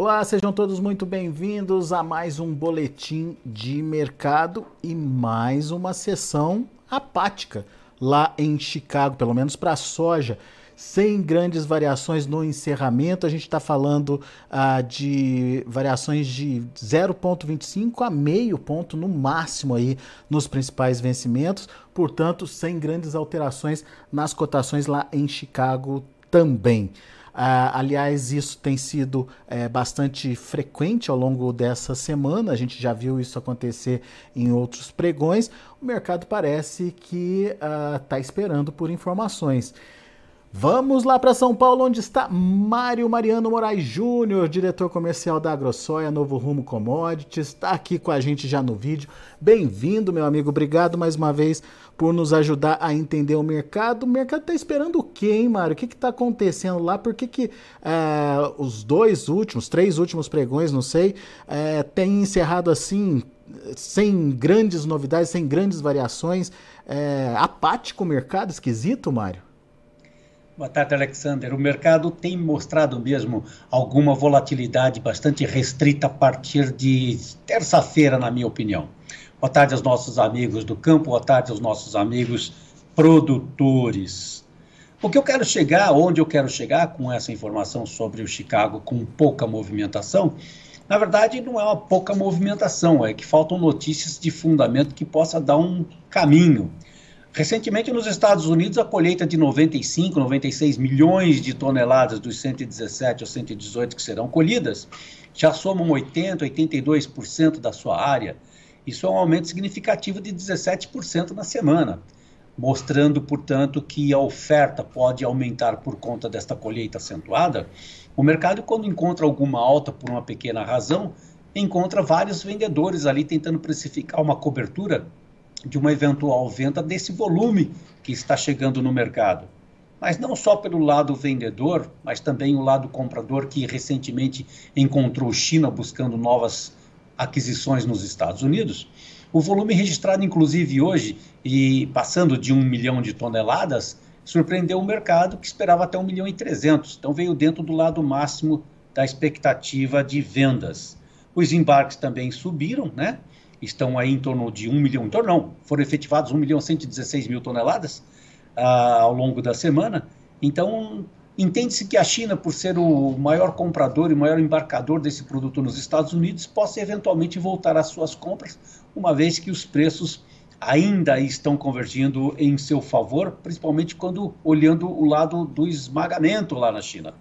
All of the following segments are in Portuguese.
Olá, sejam todos muito bem-vindos a mais um boletim de mercado e mais uma sessão apática lá em Chicago, pelo menos para a soja sem grandes variações no encerramento. A gente está falando ah, de variações de 0,25 a meio ponto no máximo aí nos principais vencimentos, portanto, sem grandes alterações nas cotações lá em Chicago também. Uh, aliás, isso tem sido é, bastante frequente ao longo dessa semana, a gente já viu isso acontecer em outros pregões. O mercado parece que está uh, esperando por informações. Vamos lá para São Paulo, onde está Mário Mariano Moraes Júnior, diretor comercial da AgroSoia Novo Rumo Commodities, está aqui com a gente já no vídeo. Bem-vindo, meu amigo. Obrigado mais uma vez por nos ajudar a entender o mercado. O mercado está esperando o quê, hein, Mário? O que está acontecendo lá? Por que, que é, os dois últimos, três últimos pregões, não sei, é, têm encerrado assim, sem grandes novidades, sem grandes variações? É, apático o mercado? Esquisito, Mário? Boa tarde, Alexander. O mercado tem mostrado mesmo alguma volatilidade bastante restrita a partir de terça-feira, na minha opinião. Boa tarde aos nossos amigos do campo, boa tarde aos nossos amigos produtores. O que eu quero chegar, onde eu quero chegar com essa informação sobre o Chicago com pouca movimentação, na verdade não é uma pouca movimentação, é que faltam notícias de fundamento que possa dar um caminho Recentemente, nos Estados Unidos, a colheita de 95, 96 milhões de toneladas dos 117 ou 118 que serão colhidas já somam 80, 82% da sua área. Isso é um aumento significativo de 17% na semana, mostrando, portanto, que a oferta pode aumentar por conta desta colheita acentuada. O mercado, quando encontra alguma alta por uma pequena razão, encontra vários vendedores ali tentando precificar uma cobertura de uma eventual venda desse volume que está chegando no mercado. Mas não só pelo lado vendedor, mas também o lado comprador que recentemente encontrou China buscando novas aquisições nos Estados Unidos. O volume registrado, inclusive, hoje, e passando de um milhão de toneladas, surpreendeu o mercado que esperava até um milhão e trezentos. Então veio dentro do lado máximo da expectativa de vendas. Os embarques também subiram, né? Estão aí em torno de 1 milhão, em não, foram efetivados 1 milhão 116 mil toneladas ah, ao longo da semana. Então, entende-se que a China, por ser o maior comprador e maior embarcador desse produto nos Estados Unidos, possa eventualmente voltar às suas compras, uma vez que os preços ainda estão convergindo em seu favor, principalmente quando olhando o lado do esmagamento lá na China.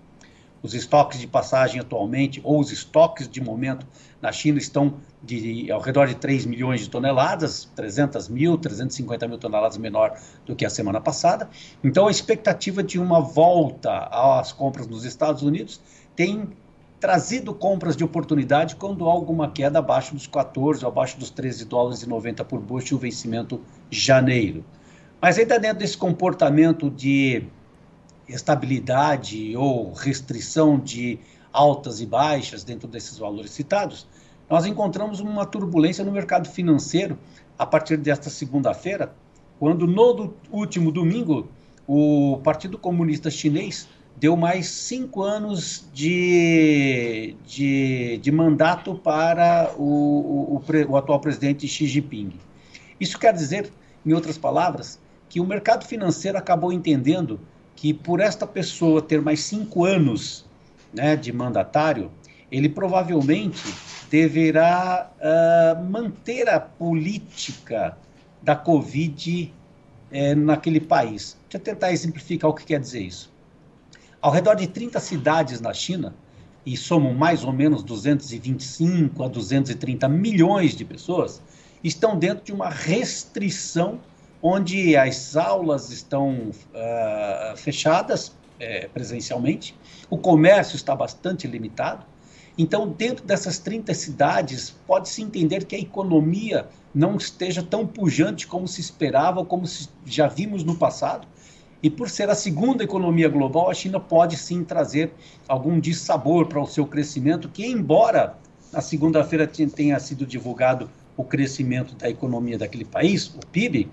Os estoques de passagem atualmente, ou os estoques de momento na China estão de ao redor de 3 milhões de toneladas, 300 mil, 350 mil toneladas menor do que a semana passada. Então, a expectativa de uma volta às compras nos Estados Unidos tem trazido compras de oportunidade quando há alguma queda abaixo dos 14 ou abaixo dos 13 dólares e 90 por bushel, vencimento janeiro. Mas ainda dentro desse comportamento de estabilidade ou restrição de altas e baixas dentro desses valores citados, nós encontramos uma turbulência no mercado financeiro a partir desta segunda-feira, quando no último domingo o Partido Comunista Chinês deu mais cinco anos de, de, de mandato para o, o, o, atual presidente Xi Jinping. Isso quer dizer, em outras palavras, que o mercado financeiro acabou entendendo que por esta pessoa ter mais cinco anos né, de mandatário, ele provavelmente deverá uh, manter a política da Covid eh, naquele país. Deixa eu tentar exemplificar o que quer dizer isso. Ao redor de 30 cidades na China, e somam mais ou menos 225 a 230 milhões de pessoas, estão dentro de uma restrição onde as aulas estão uh, fechadas é, presencialmente, o comércio está bastante limitado. Então, dentro dessas 30 cidades, pode-se entender que a economia não esteja tão pujante como se esperava, como já vimos no passado. E por ser a segunda economia global, a China pode sim trazer algum dissabor para o seu crescimento, que, embora na segunda-feira tenha sido divulgado o crescimento da economia daquele país, o PIB,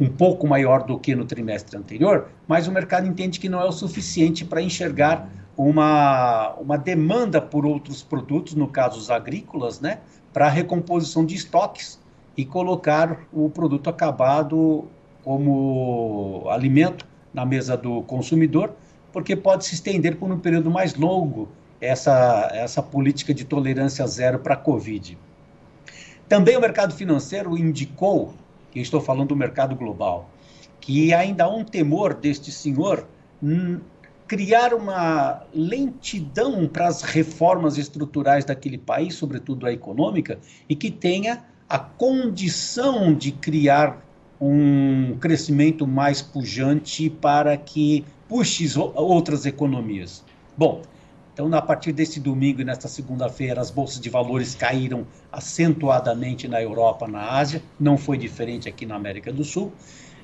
um pouco maior do que no trimestre anterior, mas o mercado entende que não é o suficiente para enxergar uma, uma demanda por outros produtos, no caso os agrícolas, né, para recomposição de estoques e colocar o produto acabado como alimento na mesa do consumidor, porque pode se estender por um período mais longo essa, essa política de tolerância zero para a Covid. Também o mercado financeiro indicou, que estou falando do mercado global, que ainda há um temor deste senhor criar uma lentidão para as reformas estruturais daquele país, sobretudo a econômica, e que tenha a condição de criar um crescimento mais pujante para que puxe outras economias. Bom, então, a partir desse domingo e nesta segunda-feira, as bolsas de valores caíram acentuadamente na Europa, na Ásia, não foi diferente aqui na América do Sul.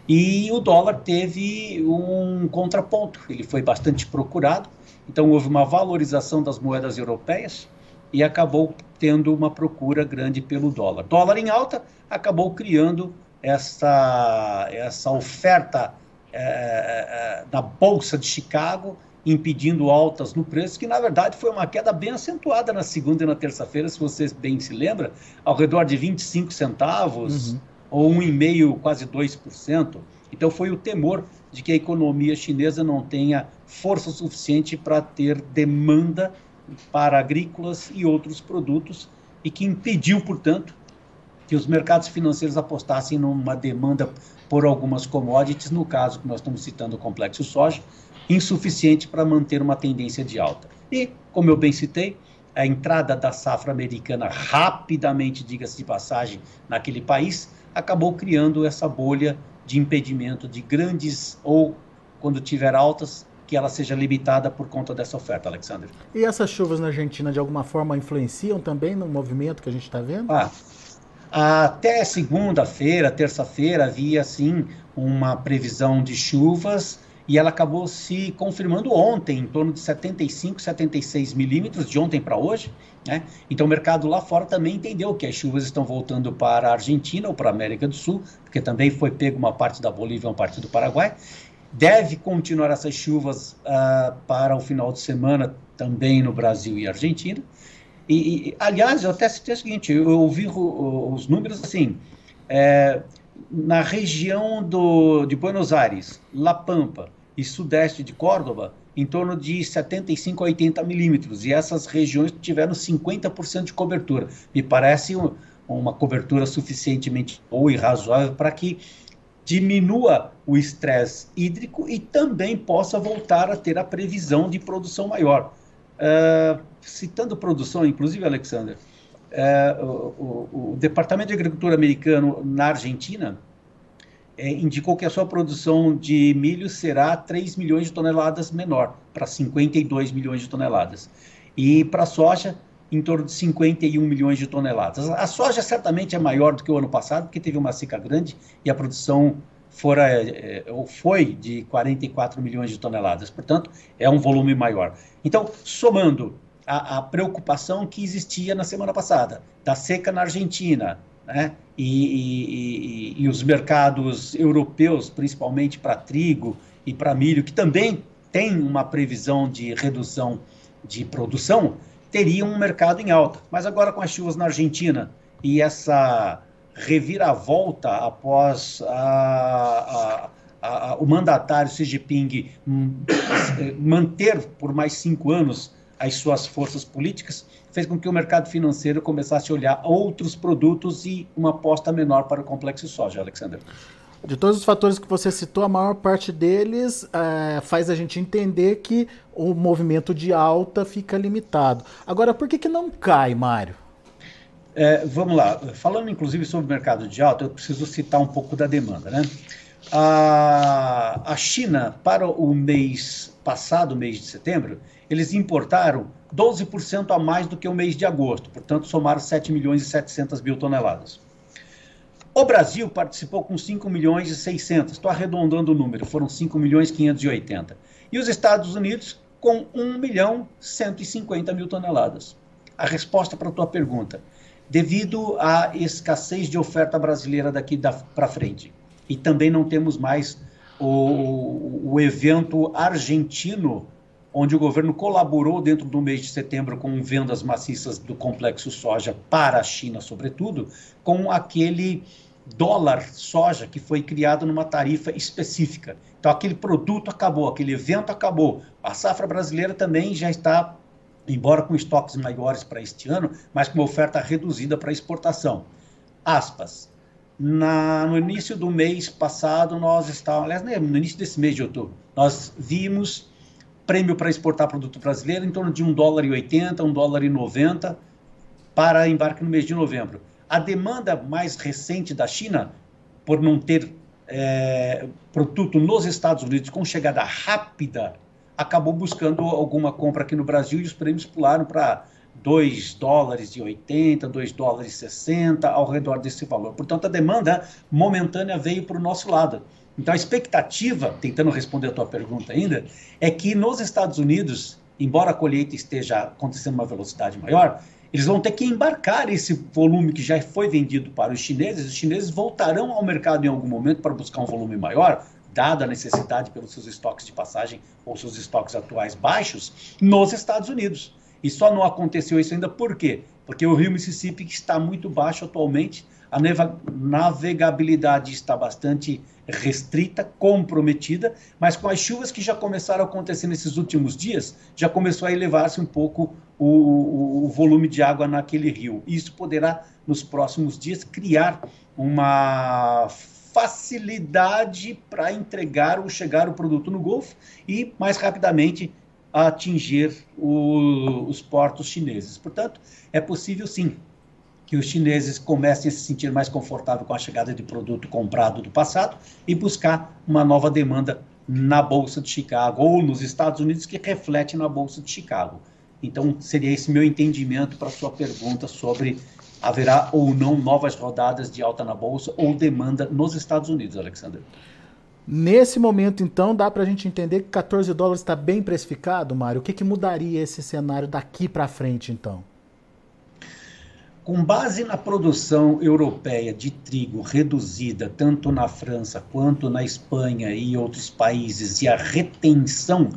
E o dólar teve um contraponto, ele foi bastante procurado, então houve uma valorização das moedas europeias e acabou tendo uma procura grande pelo dólar. Dólar em alta acabou criando essa, essa oferta é, é, Bolsa de Chicago, impedindo altas no preço, que na verdade foi uma queda bem acentuada na segunda e na terça-feira, se você bem se lembra, ao redor de 25 centavos. Uhum ou 1,5%, quase 2%. Então foi o temor de que a economia chinesa não tenha força suficiente para ter demanda para agrícolas e outros produtos e que impediu, portanto, que os mercados financeiros apostassem numa demanda por algumas commodities, no caso que nós estamos citando o complexo soja, insuficiente para manter uma tendência de alta. E, como eu bem citei, a entrada da safra americana rapidamente, diga-se de passagem, naquele país, acabou criando essa bolha de impedimento de grandes ou, quando tiver altas, que ela seja limitada por conta dessa oferta, Alexander. E essas chuvas na Argentina, de alguma forma, influenciam também no movimento que a gente está vendo? Ah, até segunda-feira, terça-feira, havia, sim, uma previsão de chuvas e ela acabou se confirmando ontem, em torno de 75, 76 milímetros, de ontem para hoje. Né? Então o mercado lá fora também entendeu que as chuvas estão voltando para a Argentina ou para a América do Sul, porque também foi pego uma parte da Bolívia e uma parte do Paraguai. Deve continuar essas chuvas uh, para o final de semana também no Brasil e Argentina. E, e aliás, eu até citei o seguinte: eu ouvi os números assim. É, na região do, de Buenos Aires, La Pampa, e sudeste de Córdoba, em torno de 75 a 80 milímetros. E essas regiões tiveram 50% de cobertura. Me parece uma cobertura suficientemente boa e razoável para que diminua o estresse hídrico e também possa voltar a ter a previsão de produção maior. Uh, citando produção, inclusive, Alexander, uh, o, o, o Departamento de Agricultura americano na Argentina é, indicou que a sua produção de milho será 3 milhões de toneladas menor, para 52 milhões de toneladas. E para a soja, em torno de 51 milhões de toneladas. A soja certamente é maior do que o ano passado, porque teve uma seca grande e a produção fora, é, foi de 44 milhões de toneladas. Portanto, é um volume maior. Então, somando a, a preocupação que existia na semana passada, da seca na Argentina, né? E, e, e, os mercados europeus, principalmente para trigo e para milho, que também tem uma previsão de redução de produção, teriam um mercado em alta. Mas agora com as chuvas na Argentina e essa reviravolta após a, a, a, o mandatário Xi Jinping hum, manter por mais cinco anos as suas forças políticas, fez com que o mercado financeiro começasse a olhar outros produtos e uma aposta menor para o complexo soja, Alexander. De todos os fatores que você citou, a maior parte deles é, faz a gente entender que o movimento de alta fica limitado. Agora, por que, que não cai, Mário? É, vamos lá, falando inclusive sobre o mercado de alta, eu preciso citar um pouco da demanda. Né? A, a China, para o mês passado, mês de setembro, eles importaram 12% a mais do que o mês de agosto, portanto, somaram 7 milhões e 700 mil toneladas. O Brasil participou com 5 milhões e 600, estou arredondando o número, foram 5 milhões e 580. E os Estados Unidos com 1 milhão 150 mil toneladas. A resposta para a tua pergunta, devido à escassez de oferta brasileira daqui para frente, e também não temos mais o, o evento argentino onde o governo colaborou dentro do mês de setembro com vendas maciças do complexo soja para a China, sobretudo, com aquele dólar soja que foi criado numa tarifa específica. Então, aquele produto acabou, aquele evento acabou. A safra brasileira também já está, embora com estoques maiores para este ano, mas com uma oferta reduzida para exportação. Aspas. Na, no início do mês passado, nós estávamos, aliás, né, no início desse mês de outubro, nós vimos prêmio para exportar produto brasileiro em torno de 1 dólar e 80, 1 dólar e 90 para embarque no mês de novembro. A demanda mais recente da China, por não ter é, produto nos Estados Unidos com chegada rápida, acabou buscando alguma compra aqui no Brasil e os prêmios pularam para 2 dólares e 80, 2 dólares e 60, ao redor desse valor. Portanto, a demanda momentânea veio para o nosso lado. Então, a expectativa, tentando responder a tua pergunta ainda, é que nos Estados Unidos, embora a colheita esteja acontecendo uma velocidade maior, eles vão ter que embarcar esse volume que já foi vendido para os chineses. Os chineses voltarão ao mercado em algum momento para buscar um volume maior, dada a necessidade pelos seus estoques de passagem ou seus estoques atuais baixos, nos Estados Unidos. E só não aconteceu isso ainda por quê? Porque o rio Mississippi está muito baixo atualmente, a navegabilidade está bastante restrita, comprometida, mas com as chuvas que já começaram a acontecer nesses últimos dias, já começou a elevar-se um pouco o, o, o, volume de água naquele rio. Isso poderá, nos próximos dias, criar uma facilidade para entregar ou chegar o produto no Golfo e, mais rapidamente, atingir o, os portos chineses. Portanto, é possível sim que os chineses comecem a se sentir mais confortável com a chegada de produto comprado do passado e buscar uma nova demanda na Bolsa de Chicago ou nos Estados Unidos que reflete na Bolsa de Chicago. Então, seria esse meu entendimento para sua pergunta sobre haverá ou não novas rodadas de alta na Bolsa ou demanda nos Estados Unidos, Alexander. Nesse momento, então, dá para a gente entender que 14 dólares está bem precificado, Mário? O que, que mudaria esse cenário daqui para frente, então? Com base na produção europeia de trigo reduzida, tanto na França quanto na Espanha e outros países, e a retenção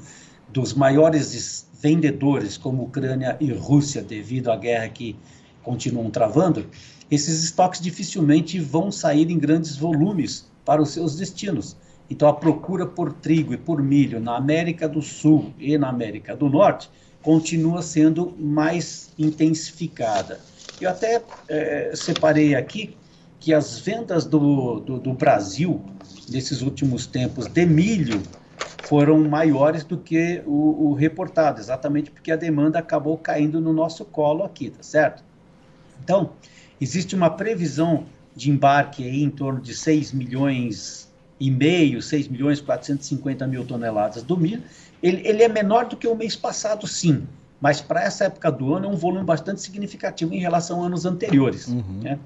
dos maiores vendedores, como Ucrânia e Rússia, devido à guerra que continuam travando, esses estoques dificilmente vão sair em grandes volumes para os seus destinos. Então, a procura por trigo e por milho na América do Sul e na América do Norte continua sendo mais intensificada. Eu até é, separei aqui que as vendas do, do, do, Brasil nesses últimos tempos de milho foram maiores do que o, o, reportado, exatamente porque a demanda acabou caindo no nosso colo aqui, tá certo? Então, existe uma previsão de embarque aí em torno de 6 milhões e meio, 6 milhões e 450 mil toneladas do milho. Ele, ele é menor do que o mês passado, sim, mas para essa época do ano é um volume bastante significativo em relação a anos anteriores. Uhum. Né?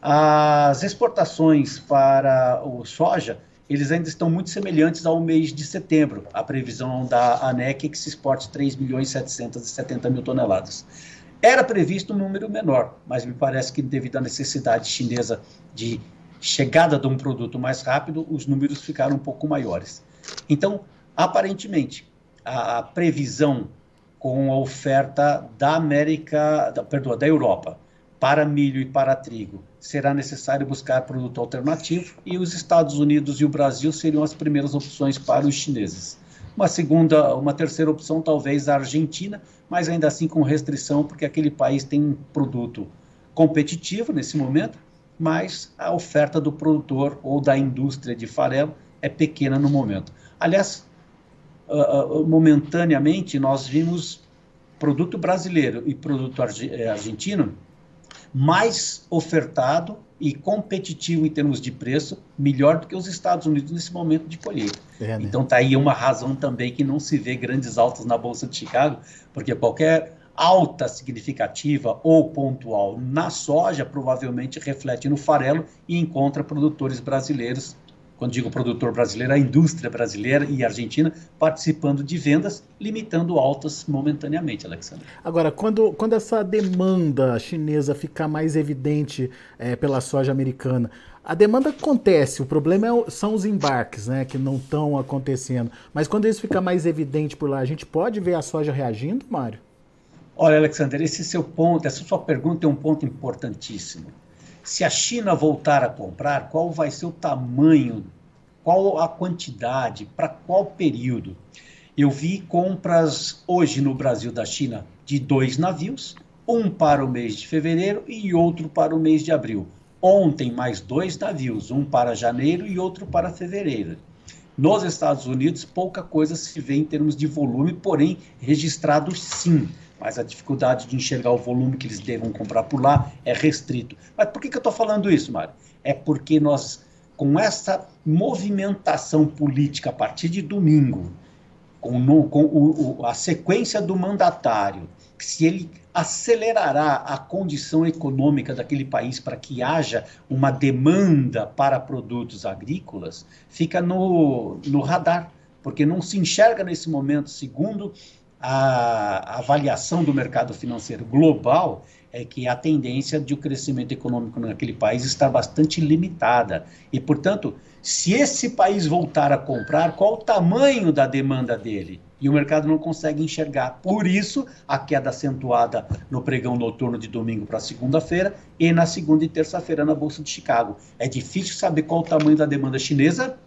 As exportações para o soja, eles ainda estão muito semelhantes ao mês de setembro, a previsão da ANEC é que se exporte 3 milhões e 770 mil toneladas. Era previsto um número menor, mas me parece que devido à necessidade chinesa de chegada de um produto mais rápido, os números ficaram um pouco maiores. Então, aparentemente, a previsão com a oferta da América, da, perdão, da Europa para milho e para trigo. Será necessário buscar produto alternativo e os Estados Unidos e o Brasil seriam as primeiras opções para os chineses. Uma segunda, uma terceira opção talvez a Argentina, mas ainda assim com restrição, porque aquele país tem um produto competitivo nesse momento, mas a oferta do produtor ou da indústria de farelo é pequena no momento. Aliás, uh, momentaneamente, nós vimos produto brasileiro e produto eh, argentino mais ofertado e competitivo em termos de preço, melhor do que os Estados Unidos nesse momento de colheita. É, né? Então tá aí uma razão também que não se vê grandes altas na Bolsa de Chicago, porque qualquer alta significativa ou pontual na soja provavelmente reflete no farelo e encontra produtores brasileiros quando digo produtor brasileiro, a indústria brasileira e argentina participando de vendas, limitando altas momentaneamente, Alexandre. Agora, quando, quando essa demanda chinesa ficar mais evidente é, pela soja americana, a demanda acontece, o problema é, são os embarques, né, que não estão acontecendo. Mas quando isso ficar mais evidente por lá, a gente pode ver a soja reagindo, Mário? Olha, Alexander, esse seu ponto, essa sua pergunta é um ponto importantíssimo. Se a China voltar a comprar, qual vai ser o tamanho, qual a quantidade, para qual período? Eu vi compras hoje no Brasil da China de dois navios, um para o mês de fevereiro e outro para o mês de abril. Ontem, mais dois navios, um para janeiro e outro para fevereiro. Nos Estados Unidos, pouca coisa se vê em termos de volume, porém, registrado sim mas a dificuldade de enxergar o volume que eles devam comprar por lá é restrito. Mas por que, que eu estou falando isso, Mário? É porque nós, com essa movimentação política a partir de domingo, com, no, com o, o, a sequência do mandatário, se ele acelerará a condição econômica daquele país para que haja uma demanda para produtos agrícolas, fica no, no radar, porque não se enxerga nesse momento, segundo a avaliação do mercado financeiro global é que a tendência de o crescimento econômico naquele país está bastante limitada. E, portanto, se esse país voltar a comprar, qual o tamanho da demanda dele? E o mercado não consegue enxergar. Por isso, a queda acentuada no pregão noturno de domingo para segunda-feira e na segunda e terça-feira na Bolsa de Chicago. É difícil saber qual o tamanho da demanda chinesa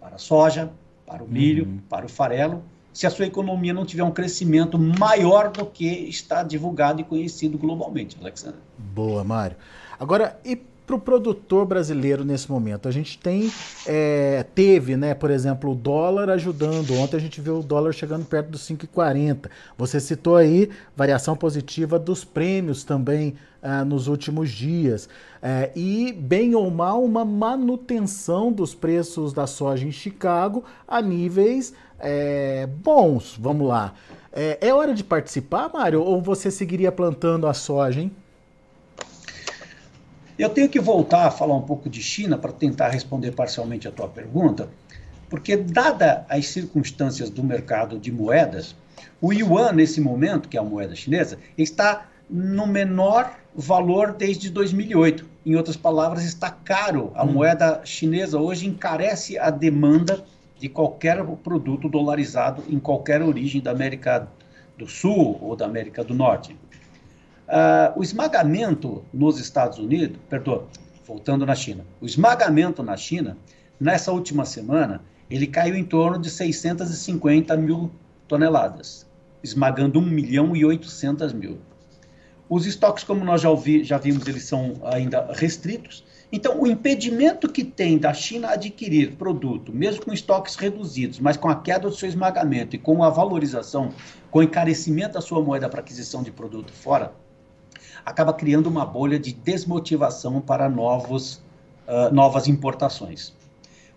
para a soja, para o milho, uhum. para o farelo se a sua economia não tiver um crescimento maior do que está divulgado e conhecido globalmente, Alexandre. Boa, Mário. Agora, e para o produtor brasileiro nesse momento? A gente tem, é, teve, né, por exemplo, o dólar ajudando. Ontem a gente viu o dólar chegando perto dos 5,40. Você citou aí variação positiva dos prêmios também ah, nos últimos dias. É, e, bem ou mal, uma manutenção dos preços da soja em Chicago a níveis é, bons. Vamos lá. É, é hora de participar, Mário? Ou você seguiria plantando a soja, hein? Eu tenho que voltar a falar um pouco de China para tentar responder parcialmente a tua pergunta, porque, dada as circunstâncias do mercado de moedas, o yuan, nesse momento, que é a moeda chinesa, está no menor valor desde 2008. Em outras palavras, está caro. A hum. moeda chinesa hoje encarece a demanda de qualquer produto dolarizado em qualquer origem da América do Sul ou da América do Norte. Uh, o esmagamento nos Estados Unidos, perdão, voltando na China, o esmagamento na China, nessa última semana, ele caiu em torno de 650 mil toneladas, esmagando 1 milhão e 800 mil. Os estoques, como nós já, ouvi, já vimos, eles são ainda restritos. Então, o impedimento que tem da China adquirir produto, mesmo com estoques reduzidos, mas com a queda do seu esmagamento e com a valorização, com o encarecimento da sua moeda para aquisição de produto fora, acaba criando uma bolha de desmotivação para novos, uh, novas importações.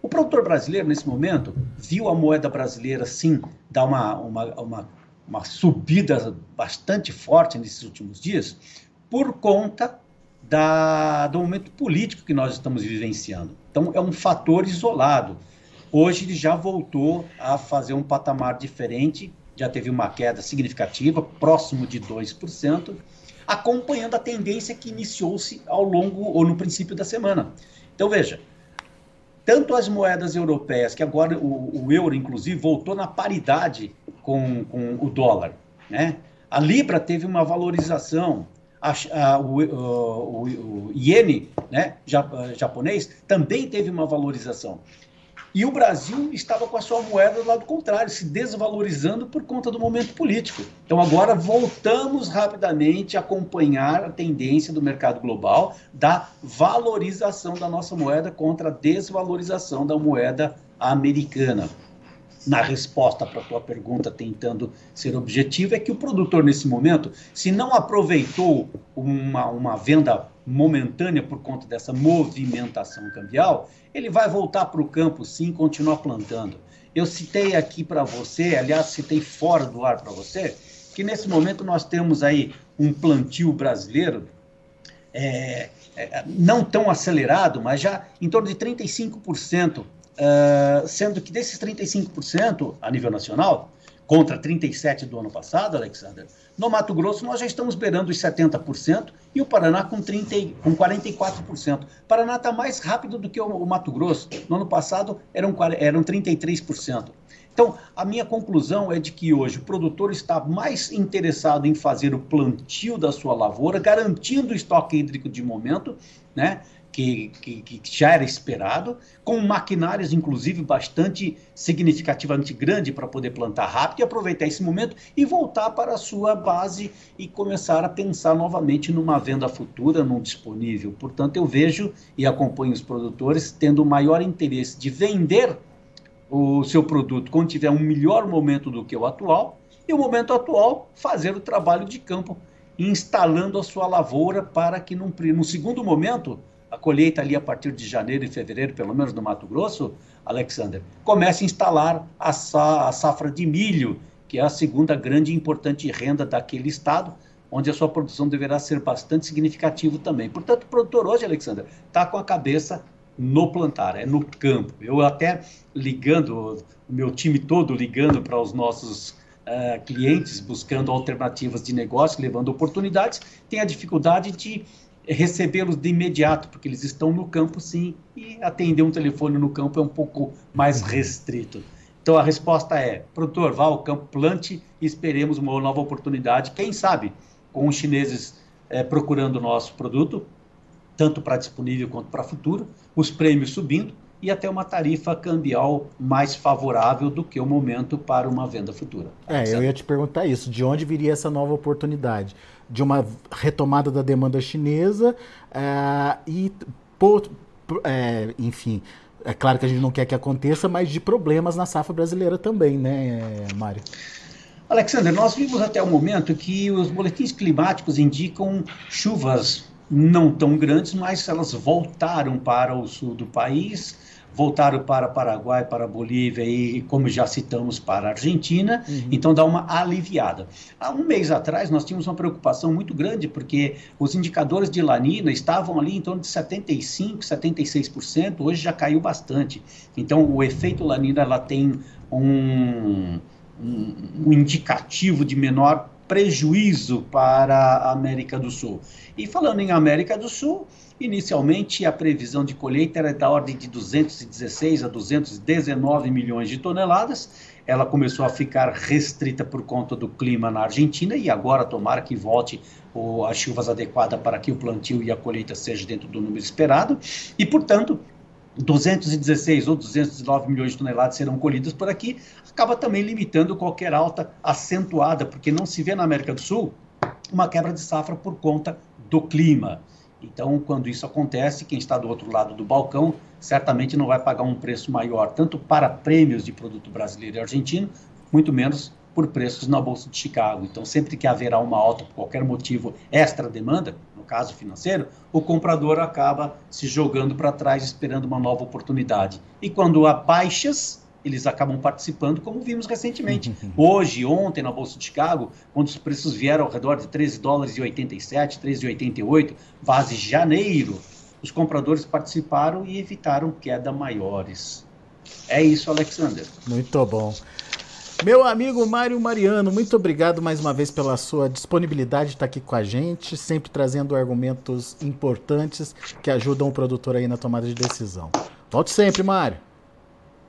O produtor brasileiro, nesse momento, viu a moeda brasileira, sim, dar uma, uma, uma, uma subida bastante forte nesses últimos dias, por conta da, do momento político que nós estamos vivenciando. Então, é um fator isolado. Hoje ele já voltou a fazer um patamar diferente, já teve uma queda significativa, próximo de 2%, acompanhando a tendência que iniciou-se ao longo ou no princípio da semana. Então veja, tanto as moedas europeias, que agora o, o euro, inclusive, voltou na paridade com, com o dólar, né? A Libra teve uma valorização, a, a, o, o, o, iene né, japonês também teve uma valorização. E o Brasil estava com a sua moeda do lado contrário, se desvalorizando por conta do momento político. Então agora voltamos rapidamente a acompanhar a tendência do mercado global da valorização da nossa moeda contra a desvalorização da moeda americana. Na resposta para a tua pergunta, tentando ser objetivo, é que o produtor, nesse momento, se não aproveitou uma, uma venda momentânea por conta dessa movimentação cambial, ele vai voltar para o campo sim, continuar plantando. Eu citei aqui para você, aliás, citei fora do ar para você, que nesse momento nós temos aí um plantio brasileiro é, é, não tão acelerado, mas já em torno de 35%, uh, sendo que desses 35% a nível nacional, contra 37% do ano passado, Alexander, no Mato Grosso nós já estamos beirando os 70% e o Paraná com, 30, com 44%. O Paraná está mais rápido do que o, o, Mato Grosso. No ano passado eram, eram 33%. Então, a minha conclusão é de que hoje o produtor está mais interessado em fazer o plantio da sua lavoura, garantindo o estoque hídrico de momento, né? Que, que, que, já era esperado, com maquinários, inclusive, bastante significativamente grande para poder plantar rápido e aproveitar esse momento e voltar para a sua base e começar a pensar novamente numa venda futura, num disponível. Portanto, eu vejo e acompanho os produtores tendo maior interesse de vender o seu produto quando tiver um melhor momento do que o atual, e o momento atual fazer o trabalho de campo, instalando a sua lavoura para que num, no segundo momento, a colheita ali a partir de janeiro e fevereiro, pelo menos no Mato Grosso, Alexander, comece a instalar a, sa a safra de milho, que é a segunda grande e importante renda daquele estado, onde a sua produção deverá ser bastante significativa também. Portanto, o produtor hoje, Alexander, está com a cabeça no plantar, é no campo. Eu até ligando, o meu time todo ligando para os nossos uh, clientes, buscando alternativas de negócio, levando oportunidades, tem a dificuldade de recebê-los de imediato, porque eles estão no campo sim, e atender um telefone no campo é um pouco mais restrito. Então a resposta é: produtor, vá ao campo, plante e esperemos uma nova oportunidade. Quem sabe com os chineses é, procurando o nosso produto, tanto para disponível quanto para futuro, os prêmios subindo e até uma tarifa cambial mais favorável do que o momento para uma venda futura. É, eu ia te perguntar isso, de onde viria essa nova oportunidade? De uma retomada da demanda chinesa uh, e, por, é, enfim, é claro que a gente não quer que aconteça, mas de problemas na safra brasileira também, né, Mário? Alexander, nós vimos até o momento que os boletins climáticos indicam chuvas não tão grandes, mas elas voltaram para o sul do país, voltaram para Paraguai, para Bolívia e, como já citamos, para a Argentina, uhum. então dá uma aliviada. Há um mês atrás nós tínhamos uma preocupação muito grande, porque os indicadores de lanina estavam ali em torno de 75%, 76%, hoje já caiu bastante. Então o efeito lanina ela tem um, um, um indicativo de menor prejuízo para a América do Sul. E falando em América do Sul, inicialmente a previsão de colheita era da ordem de 216 a 219 milhões de toneladas. Ela começou a ficar restrita por conta do clima na Argentina e agora tomara que volte as chuvas adequadas para que o plantio e a colheita seja dentro do número esperado. E, portanto, 216 ou 209 milhões de toneladas serão colhidas por aqui, acaba também limitando qualquer alta acentuada, porque não se vê na América do Sul uma quebra de safra por conta do clima. Então, quando isso acontece, quem está do outro lado do balcão certamente não vai pagar um preço maior, tanto para prêmios de produto brasileiro e argentino, muito menos por preços na Bolsa de Chicago. Então, sempre que haverá uma alta por qualquer motivo extra demanda, no caso financeiro, o comprador acaba se jogando para trás esperando uma nova oportunidade. E quando há baixas, eles acabam participando, como vimos recentemente. Hoje, ontem, na Bolsa de Chicago, quando os preços vieram ao redor de 13 dólares e 87, 13,88, base janeiro, os compradores participaram e evitaram queda maiores. É isso, Alexander. Muito bom. Meu amigo Mário Mariano, muito obrigado mais uma vez pela sua disponibilidade de estar aqui com a gente, sempre trazendo argumentos importantes que ajudam o produtor aí na tomada de decisão. Volte sempre, Mário.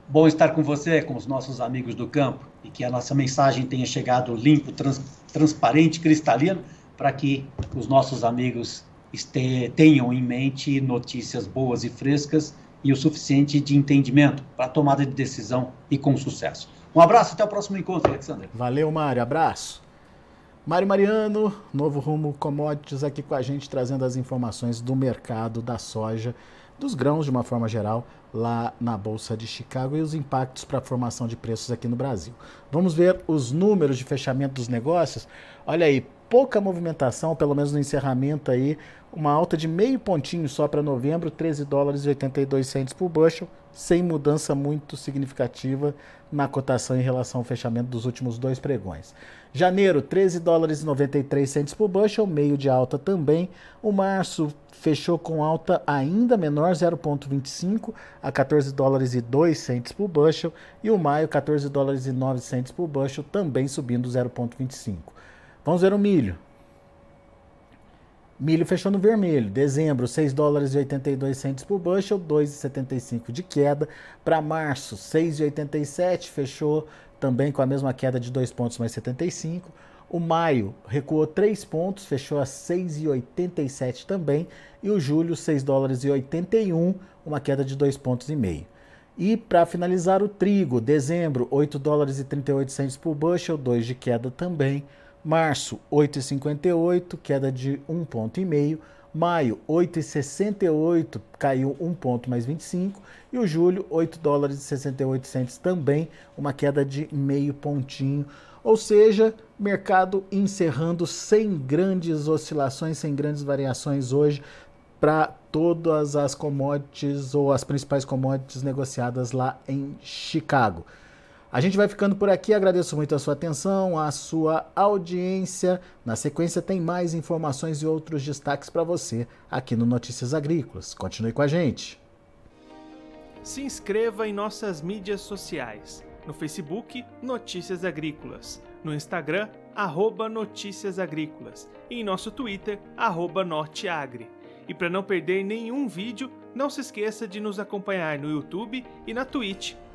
Bom estar com você, com os nossos amigos do campo, e que a nossa mensagem tenha chegado limpo, trans, transparente, cristalino, para que os nossos amigos este, tenham em mente notícias boas e frescas e o suficiente de entendimento para tomada de decisão e com sucesso. Um abraço, até o próximo encontro, Alexander. Valeu, Mário, abraço. Mário Mariano, Novo Rumo Commodities, aqui com a gente trazendo as informações do mercado da soja, dos grãos de uma forma geral, lá na Bolsa de Chicago e os impactos para a formação de preços aqui no Brasil. Vamos ver os números de fechamento dos negócios. Olha aí, pouca movimentação, pelo menos no encerramento aí, uma alta de meio pontinho só para novembro, 13 dólares e 82 centos por bushel, sem mudança muito significativa na cotação em relação ao fechamento dos últimos dois pregões. Janeiro, 13 dólares e 93 centos por bushel, meio de alta também. O março fechou com alta ainda menor, 0,25 a 14 dólares e 2 centos por bushel. E o maio, 14 dólares e 9 centos por bushel, também subindo 0,25. Vamos ver o milho. Milho fechou no vermelho. Dezembro, 6 dólares e 82 centos por bushel, 2,75 de queda. Para março, 6,87, fechou também com a mesma queda de 2 pontos mais 75. O maio recuou 3 pontos, fechou a 6,87 também. E o julho, 6 dólares e 81, uma queda de 2 pontos e meio. E para finalizar o trigo, dezembro, 8 dólares e 38 centos por bushel, 2 de queda também. Março, 8,58, queda de 1,5 ponto. Maio, 8,68, caiu 1 ponto mais 25. E o julho, 8 dólares e 68 centos também, uma queda de meio pontinho. Ou seja, mercado encerrando sem grandes oscilações, sem grandes variações hoje para todas as commodities ou as principais commodities negociadas lá em Chicago. A gente vai ficando por aqui, agradeço muito a sua atenção, a sua audiência. Na sequência tem mais informações e outros destaques para você aqui no Notícias Agrícolas. Continue com a gente. Se inscreva em nossas mídias sociais. No Facebook, Notícias Agrícolas. No Instagram, arroba Notícias Agrícolas. E em nosso Twitter, arroba Norteagri. E para não perder nenhum vídeo, não se esqueça de nos acompanhar no YouTube e na Twitch